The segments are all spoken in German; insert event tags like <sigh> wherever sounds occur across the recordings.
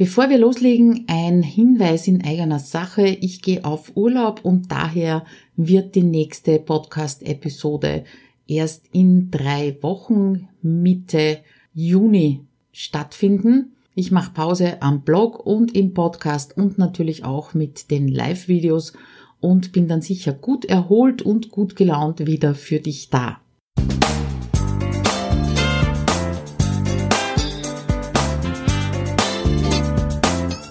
Bevor wir loslegen, ein Hinweis in eigener Sache. Ich gehe auf Urlaub und daher wird die nächste Podcast-Episode erst in drei Wochen Mitte Juni stattfinden. Ich mache Pause am Blog und im Podcast und natürlich auch mit den Live-Videos und bin dann sicher gut erholt und gut gelaunt wieder für dich da.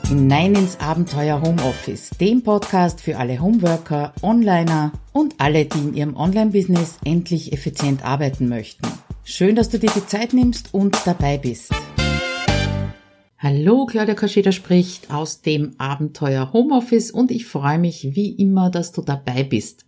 Hinein ins Abenteuer Homeoffice, dem Podcast für alle Homeworker, Onliner und alle, die in ihrem Online-Business endlich effizient arbeiten möchten. Schön, dass du dir die Zeit nimmst und dabei bist. Hallo, Claudia Kascheda spricht aus dem Abenteuer Homeoffice und ich freue mich wie immer, dass du dabei bist.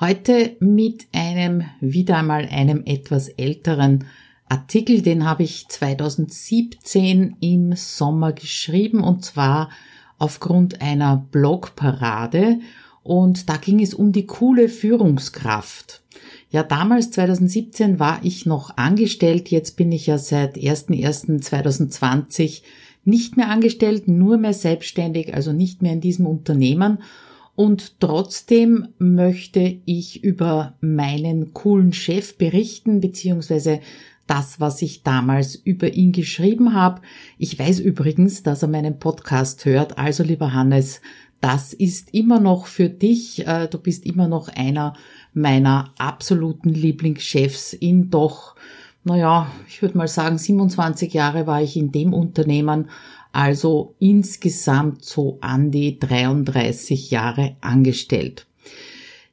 Heute mit einem, wieder einmal einem etwas älteren Artikel, den habe ich 2017 im Sommer geschrieben und zwar aufgrund einer Blogparade und da ging es um die coole Führungskraft. Ja, damals 2017 war ich noch angestellt, jetzt bin ich ja seit 01.01.2020 nicht mehr angestellt, nur mehr selbstständig, also nicht mehr in diesem Unternehmen. Und trotzdem möchte ich über meinen coolen Chef berichten, beziehungsweise das, was ich damals über ihn geschrieben habe. Ich weiß übrigens, dass er meinen Podcast hört. Also lieber Hannes, das ist immer noch für dich. Äh, du bist immer noch einer meiner absoluten Lieblingschefs in doch, naja, ich würde mal sagen, 27 Jahre war ich in dem Unternehmen. Also insgesamt so an die 33 Jahre angestellt.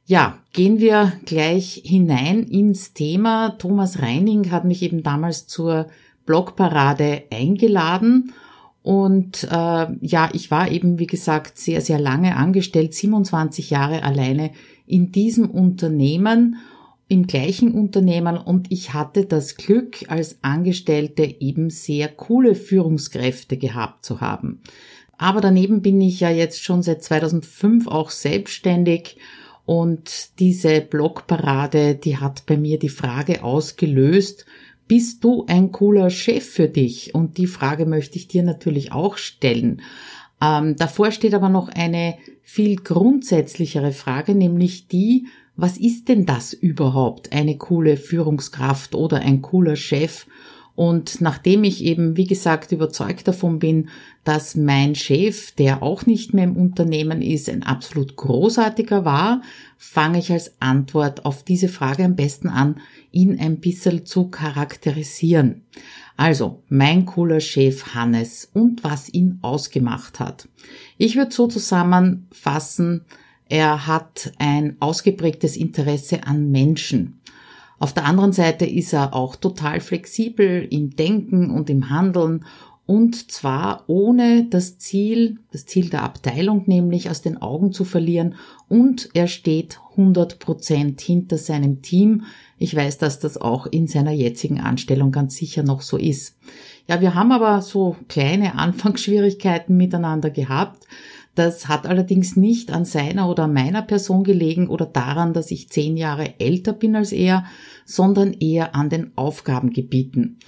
Ja, gehen wir gleich hinein ins Thema. Thomas Reining hat mich eben damals zur Blogparade eingeladen und äh, ja, ich war eben, wie gesagt, sehr, sehr lange angestellt, 27 Jahre alleine in diesem Unternehmen, im gleichen Unternehmen und ich hatte das Glück, als Angestellte eben sehr coole Führungskräfte gehabt zu haben. Aber daneben bin ich ja jetzt schon seit 2005 auch selbstständig und diese Blogparade, die hat bei mir die Frage ausgelöst, bist du ein cooler Chef für dich? Und die Frage möchte ich dir natürlich auch stellen. Ähm, davor steht aber noch eine viel grundsätzlichere Frage, nämlich die, was ist denn das überhaupt, eine coole Führungskraft oder ein cooler Chef? Und nachdem ich eben, wie gesagt, überzeugt davon bin, dass mein Chef, der auch nicht mehr im Unternehmen ist, ein absolut großartiger war, fange ich als Antwort auf diese Frage am besten an, ihn ein bisschen zu charakterisieren. Also, mein cooler Chef Hannes und was ihn ausgemacht hat. Ich würde so zusammenfassen, er hat ein ausgeprägtes Interesse an Menschen. Auf der anderen Seite ist er auch total flexibel im Denken und im Handeln und zwar ohne das Ziel, das Ziel der Abteilung nämlich aus den Augen zu verlieren und er steht 100 Prozent hinter seinem Team. Ich weiß, dass das auch in seiner jetzigen Anstellung ganz sicher noch so ist. Ja, wir haben aber so kleine <laughs> Anfangsschwierigkeiten miteinander gehabt. Das hat allerdings nicht an seiner oder meiner Person gelegen oder daran, dass ich zehn Jahre älter bin als er, sondern eher an den Aufgabengebieten.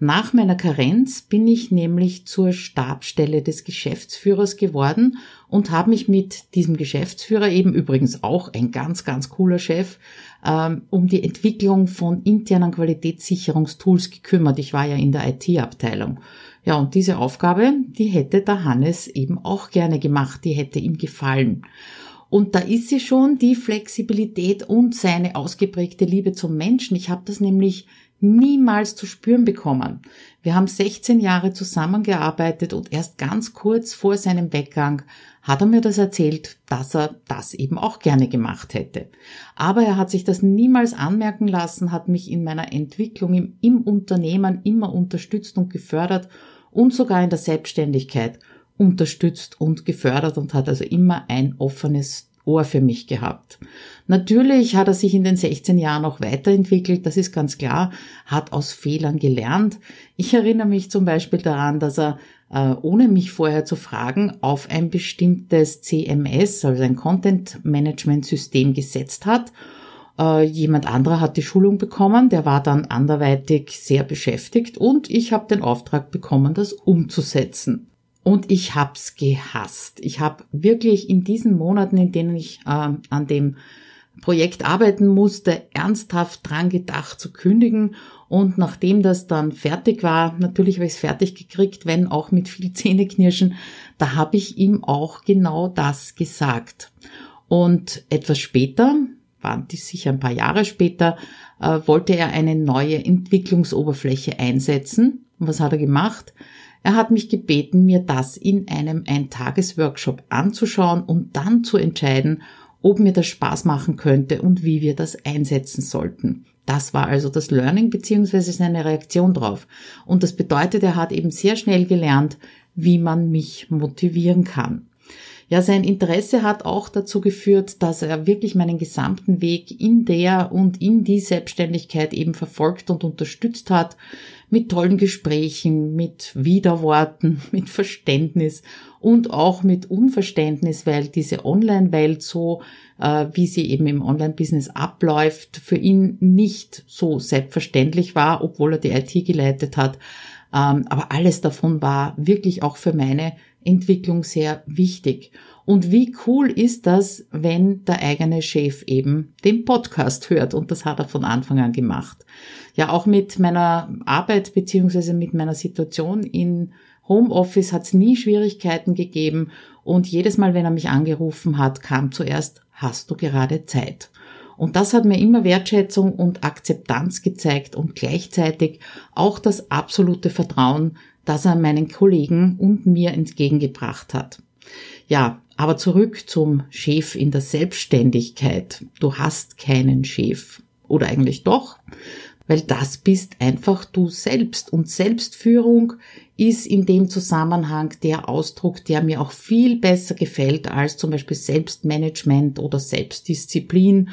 Nach meiner Karenz bin ich nämlich zur Stabstelle des Geschäftsführers geworden und habe mich mit diesem Geschäftsführer, eben übrigens auch ein ganz, ganz cooler Chef, ähm, um die Entwicklung von internen Qualitätssicherungstools gekümmert. Ich war ja in der IT-Abteilung. Ja, und diese Aufgabe, die hätte der Hannes eben auch gerne gemacht, die hätte ihm gefallen. Und da ist sie schon, die Flexibilität und seine ausgeprägte Liebe zum Menschen. Ich habe das nämlich niemals zu spüren bekommen. Wir haben 16 Jahre zusammengearbeitet und erst ganz kurz vor seinem Weggang hat er mir das erzählt, dass er das eben auch gerne gemacht hätte. Aber er hat sich das niemals anmerken lassen, hat mich in meiner Entwicklung im, im Unternehmen immer unterstützt und gefördert und sogar in der Selbstständigkeit unterstützt und gefördert und hat also immer ein offenes Ohr für mich gehabt. Natürlich hat er sich in den 16 Jahren auch weiterentwickelt, das ist ganz klar, hat aus Fehlern gelernt. Ich erinnere mich zum Beispiel daran, dass er, äh, ohne mich vorher zu fragen, auf ein bestimmtes CMS, also ein Content Management System gesetzt hat äh, jemand anderer hat die Schulung bekommen, der war dann anderweitig sehr beschäftigt und ich habe den Auftrag bekommen, das umzusetzen. Und ich hab's gehasst. Ich habe wirklich in diesen Monaten, in denen ich äh, an dem Projekt arbeiten musste, ernsthaft dran gedacht zu kündigen. Und nachdem das dann fertig war, natürlich habe ich es fertig gekriegt, wenn auch mit viel <laughs> Zähneknirschen, da habe ich ihm auch genau das gesagt. Und etwas später, waren die sicher ein paar Jahre später, äh, wollte er eine neue Entwicklungsoberfläche einsetzen. Und was hat er gemacht? Er hat mich gebeten, mir das in einem Eintagesworkshop anzuschauen und dann zu entscheiden, ob mir das Spaß machen könnte und wie wir das einsetzen sollten. Das war also das Learning beziehungsweise seine Reaktion drauf. Und das bedeutet, er hat eben sehr schnell gelernt, wie man mich motivieren kann. Ja, sein Interesse hat auch dazu geführt, dass er wirklich meinen gesamten Weg in der und in die Selbstständigkeit eben verfolgt und unterstützt hat mit tollen Gesprächen, mit Widerworten, <laughs> mit Verständnis und auch mit Unverständnis, weil diese Online-Welt so, äh, wie sie eben im Online-Business abläuft, für ihn nicht so selbstverständlich war, obwohl er die IT geleitet hat. Ähm, aber alles davon war wirklich auch für meine Entwicklung sehr wichtig. Und wie cool ist das, wenn der eigene Chef eben den Podcast hört? Und das hat er von Anfang an gemacht. Ja, auch mit meiner Arbeit beziehungsweise mit meiner Situation in Homeoffice hat es nie Schwierigkeiten gegeben. Und jedes Mal, wenn er mich angerufen hat, kam zuerst, hast du gerade Zeit? Und das hat mir immer Wertschätzung und Akzeptanz gezeigt und gleichzeitig auch das absolute Vertrauen, das er meinen Kollegen und mir entgegengebracht hat. Ja, aber zurück zum Chef in der Selbstständigkeit. Du hast keinen Chef. Oder eigentlich doch, weil das bist einfach du selbst. Und Selbstführung ist in dem Zusammenhang der Ausdruck, der mir auch viel besser gefällt als zum Beispiel Selbstmanagement oder Selbstdisziplin.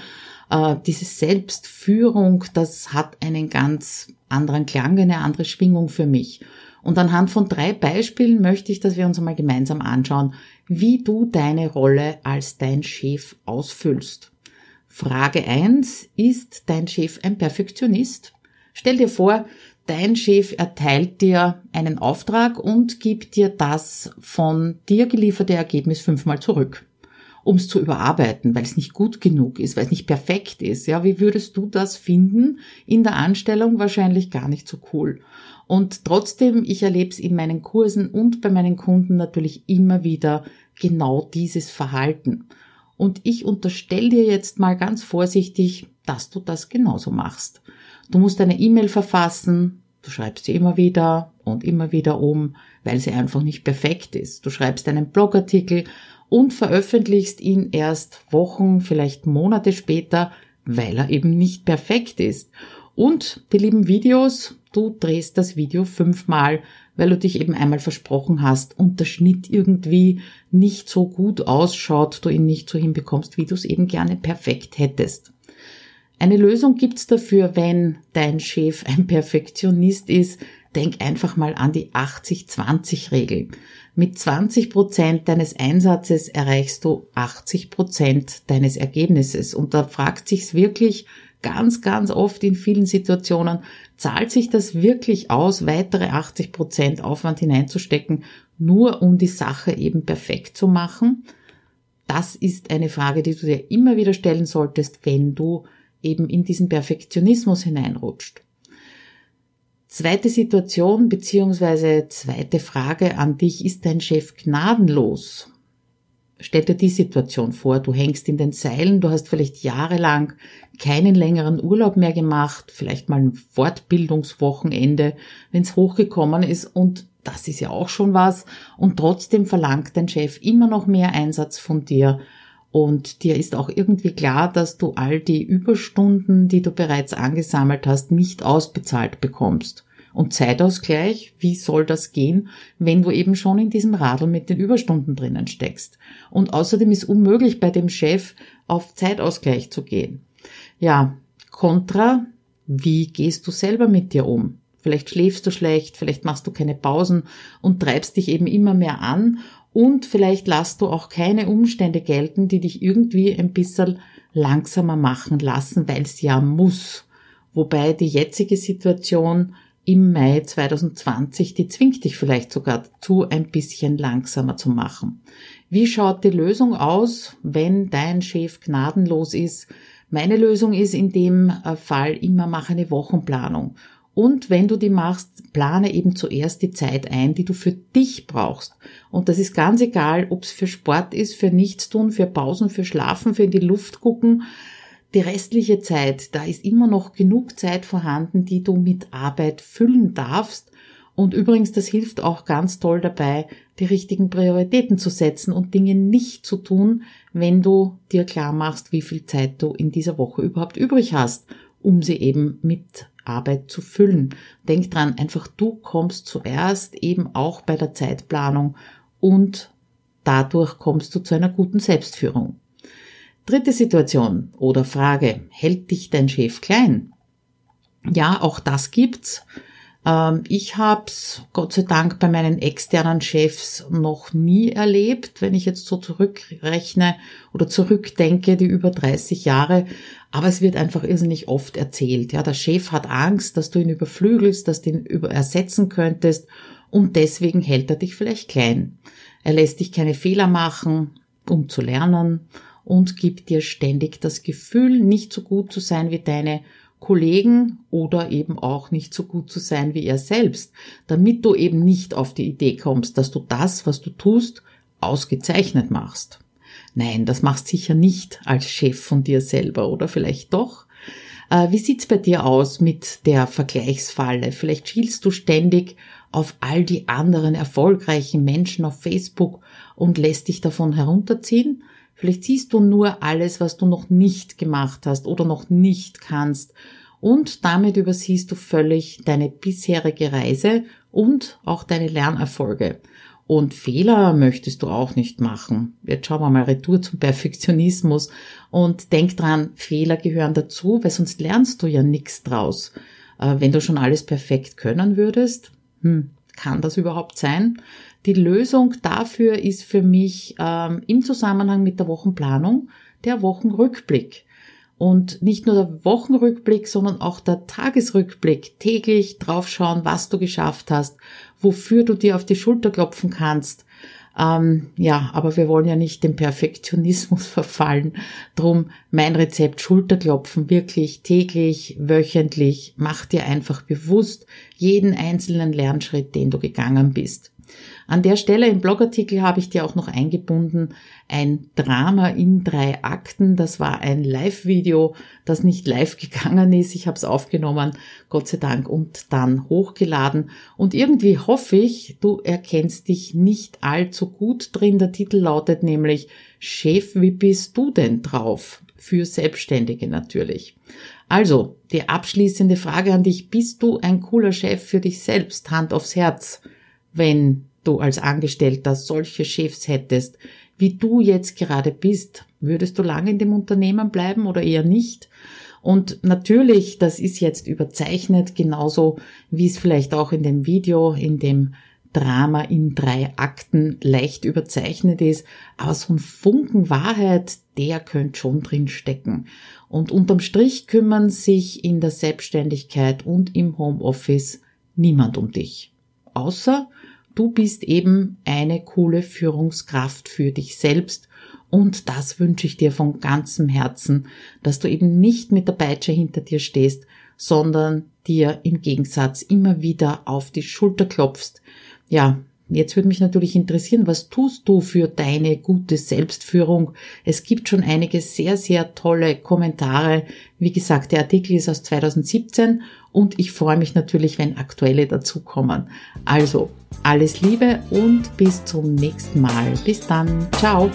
Äh, diese Selbstführung, das hat einen ganz anderen Klang, eine andere Schwingung für mich. Und anhand von drei Beispielen möchte ich, dass wir uns einmal gemeinsam anschauen, wie du deine Rolle als dein Chef ausfüllst. Frage eins: Ist dein Chef ein Perfektionist? Stell dir vor, dein Chef erteilt dir einen Auftrag und gibt dir das von dir gelieferte Ergebnis fünfmal zurück, um es zu überarbeiten, weil es nicht gut genug ist, weil es nicht perfekt ist. Ja, wie würdest du das finden? In der Anstellung wahrscheinlich gar nicht so cool. Und trotzdem, ich erlebe es in meinen Kursen und bei meinen Kunden natürlich immer wieder genau dieses Verhalten. Und ich unterstelle dir jetzt mal ganz vorsichtig, dass du das genauso machst. Du musst eine E-Mail verfassen, du schreibst sie immer wieder und immer wieder um, weil sie einfach nicht perfekt ist. Du schreibst einen Blogartikel und veröffentlichst ihn erst Wochen, vielleicht Monate später, weil er eben nicht perfekt ist. Und die lieben Videos, du drehst das Video fünfmal, weil du dich eben einmal versprochen hast und der Schnitt irgendwie nicht so gut ausschaut, du ihn nicht so hinbekommst, wie du es eben gerne perfekt hättest. Eine Lösung gibt's dafür, wenn dein Chef ein Perfektionist ist. Denk einfach mal an die 80-20-Regel. Mit 20 Prozent deines Einsatzes erreichst du 80 Prozent deines Ergebnisses. Und da fragt sich's wirklich, ganz, ganz oft in vielen Situationen, zahlt sich das wirklich aus, weitere 80 Prozent Aufwand hineinzustecken, nur um die Sache eben perfekt zu machen? Das ist eine Frage, die du dir immer wieder stellen solltest, wenn du eben in diesen Perfektionismus hineinrutscht. Zweite Situation beziehungsweise zweite Frage an dich, ist dein Chef gnadenlos? Stell dir die Situation vor, du hängst in den Seilen, du hast vielleicht jahrelang keinen längeren Urlaub mehr gemacht, vielleicht mal ein Fortbildungswochenende, wenn es hochgekommen ist und das ist ja auch schon was. Und trotzdem verlangt dein Chef immer noch mehr Einsatz von dir und dir ist auch irgendwie klar, dass du all die Überstunden, die du bereits angesammelt hast, nicht ausbezahlt bekommst. Und Zeitausgleich, wie soll das gehen, wenn du eben schon in diesem Radl mit den Überstunden drinnen steckst? Und außerdem ist unmöglich bei dem Chef auf Zeitausgleich zu gehen. Ja, kontra, wie gehst du selber mit dir um? Vielleicht schläfst du schlecht, vielleicht machst du keine Pausen und treibst dich eben immer mehr an und vielleicht lässt du auch keine Umstände gelten, die dich irgendwie ein bisschen langsamer machen lassen, weil es ja muss. Wobei die jetzige Situation im Mai 2020, die zwingt dich vielleicht sogar dazu, ein bisschen langsamer zu machen. Wie schaut die Lösung aus, wenn dein Chef gnadenlos ist? Meine Lösung ist in dem äh, Fall immer mach eine Wochenplanung. Und wenn du die machst, plane eben zuerst die Zeit ein, die du für dich brauchst. Und das ist ganz egal, ob es für Sport ist, für Nichtstun, für Pausen, für Schlafen, für in die Luft gucken. Die restliche Zeit, da ist immer noch genug Zeit vorhanden, die du mit Arbeit füllen darfst. Und übrigens, das hilft auch ganz toll dabei, die richtigen Prioritäten zu setzen und Dinge nicht zu tun, wenn du dir klar machst, wie viel Zeit du in dieser Woche überhaupt übrig hast, um sie eben mit Arbeit zu füllen. Denk dran, einfach du kommst zuerst eben auch bei der Zeitplanung und dadurch kommst du zu einer guten Selbstführung. Dritte Situation oder Frage, hält dich dein Chef klein? Ja, auch das gibt's. Ähm, ich habe es Gott sei Dank bei meinen externen Chefs noch nie erlebt, wenn ich jetzt so zurückrechne oder zurückdenke, die über 30 Jahre. Aber es wird einfach irrsinnig oft erzählt. Ja, der Chef hat Angst, dass du ihn überflügelst, dass du ihn über ersetzen könntest und deswegen hält er dich vielleicht klein. Er lässt dich keine Fehler machen, um zu lernen und gibt dir ständig das Gefühl, nicht so gut zu sein wie deine Kollegen oder eben auch nicht so gut zu sein wie er selbst, damit du eben nicht auf die Idee kommst, dass du das, was du tust, ausgezeichnet machst. Nein, das machst sicher nicht als Chef von dir selber oder vielleicht doch. Äh, wie sieht's bei dir aus mit der Vergleichsfalle? Vielleicht schielst du ständig auf all die anderen erfolgreichen Menschen auf Facebook und lässt dich davon herunterziehen? Vielleicht siehst du nur alles, was du noch nicht gemacht hast oder noch nicht kannst und damit übersiehst du völlig deine bisherige Reise und auch deine Lernerfolge. Und Fehler möchtest du auch nicht machen. Jetzt schauen wir mal retour zum Perfektionismus und denk dran, Fehler gehören dazu, weil sonst lernst du ja nichts draus. Äh, wenn du schon alles perfekt können würdest, hm, kann das überhaupt sein? Die Lösung dafür ist für mich ähm, im Zusammenhang mit der Wochenplanung der Wochenrückblick. Und nicht nur der Wochenrückblick, sondern auch der Tagesrückblick. Täglich draufschauen, was du geschafft hast, wofür du dir auf die Schulter klopfen kannst. Ähm, ja, aber wir wollen ja nicht dem Perfektionismus <laughs> verfallen. Drum mein Rezept Schulterklopfen wirklich täglich, wöchentlich. Mach dir einfach bewusst jeden einzelnen Lernschritt, den du gegangen bist. An der Stelle im Blogartikel habe ich dir auch noch eingebunden ein Drama in drei Akten. Das war ein Live-Video, das nicht live <laughs> gegangen ist. Ich habe es aufgenommen, Gott sei Dank, und dann hochgeladen. Und irgendwie hoffe ich, du erkennst dich nicht allzu gut drin. Der Titel lautet nämlich Chef, wie bist du denn drauf? Für Selbstständige natürlich. Also, die abschließende Frage an dich. Bist du ein cooler Chef für dich selbst? Hand aufs Herz. Wenn du als Angestellter solche Chefs hättest, wie du jetzt gerade bist, würdest du lange in dem Unternehmen bleiben oder eher nicht? Und natürlich, das ist jetzt überzeichnet, genauso wie es vielleicht auch in dem Video, in dem Drama in drei Akten leicht überzeichnet ist, aber so ein Funken Wahrheit, der könnte schon drin stecken. Und unterm Strich kümmern sich in der Selbstständigkeit und im Homeoffice niemand um dich. Außer Du bist eben eine coole Führungskraft für dich selbst und das wünsche ich dir von ganzem Herzen, dass du eben nicht mit der Peitsche hinter dir stehst, sondern dir im Gegensatz immer wieder auf die Schulter klopfst. Ja, Jetzt würde mich natürlich interessieren, was tust du für deine gute Selbstführung? Es gibt schon einige sehr, sehr tolle Kommentare. Wie gesagt, der Artikel ist aus 2017 und ich freue mich natürlich, wenn aktuelle dazukommen. Also, alles Liebe und bis zum nächsten Mal. Bis dann. Ciao.